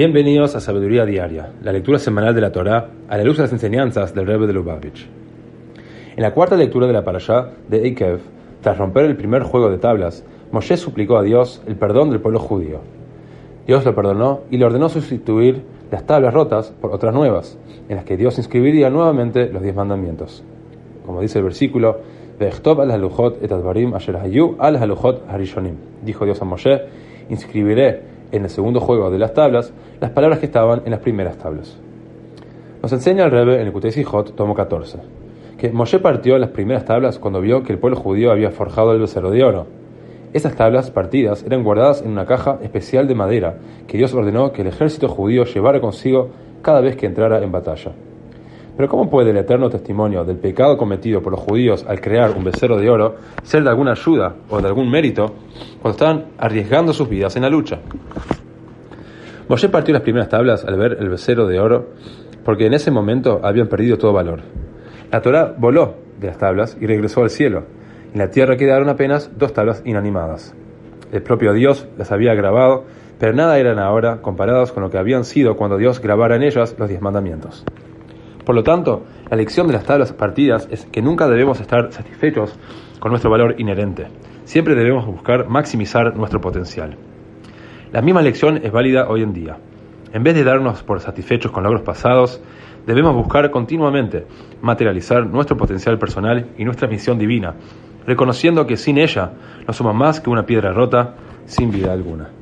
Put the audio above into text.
Bienvenidos a Sabiduría Diaria, la lectura semanal de la Torá a la luz de las enseñanzas del Rebbe de Lubavitch. En la cuarta lectura de la parashá de Eikev, tras romper el primer juego de tablas, Moshe suplicó a Dios el perdón del pueblo judío. Dios lo perdonó y le ordenó sustituir las tablas rotas por otras nuevas, en las que Dios inscribiría nuevamente los diez mandamientos. Como dice el versículo, Dijo Dios a Moshe, inscribiré en el segundo juego de las tablas las palabras que estaban en las primeras tablas. Nos enseña el Rebbe en el Kutei Sijot, tomo 14, que Moshe partió las primeras tablas cuando vio que el pueblo judío había forjado el becerro de oro. Esas tablas partidas eran guardadas en una caja especial de madera que Dios ordenó que el ejército judío llevara consigo cada vez que entrara en batalla. Pero ¿cómo puede el eterno testimonio del pecado cometido por los judíos al crear un becerro de oro ser de alguna ayuda o de algún mérito cuando están arriesgando sus vidas en la lucha? Moshe partió las primeras tablas al ver el becerro de oro porque en ese momento habían perdido todo valor. La Torah voló de las tablas y regresó al cielo. En la tierra quedaron apenas dos tablas inanimadas. El propio Dios las había grabado, pero nada eran ahora comparados con lo que habían sido cuando Dios grabara en ellas los diez mandamientos. Por lo tanto, la lección de las tablas partidas es que nunca debemos estar satisfechos con nuestro valor inherente. Siempre debemos buscar maximizar nuestro potencial. La misma lección es válida hoy en día. En vez de darnos por satisfechos con logros pasados, debemos buscar continuamente materializar nuestro potencial personal y nuestra misión divina, reconociendo que sin ella no somos más que una piedra rota sin vida alguna.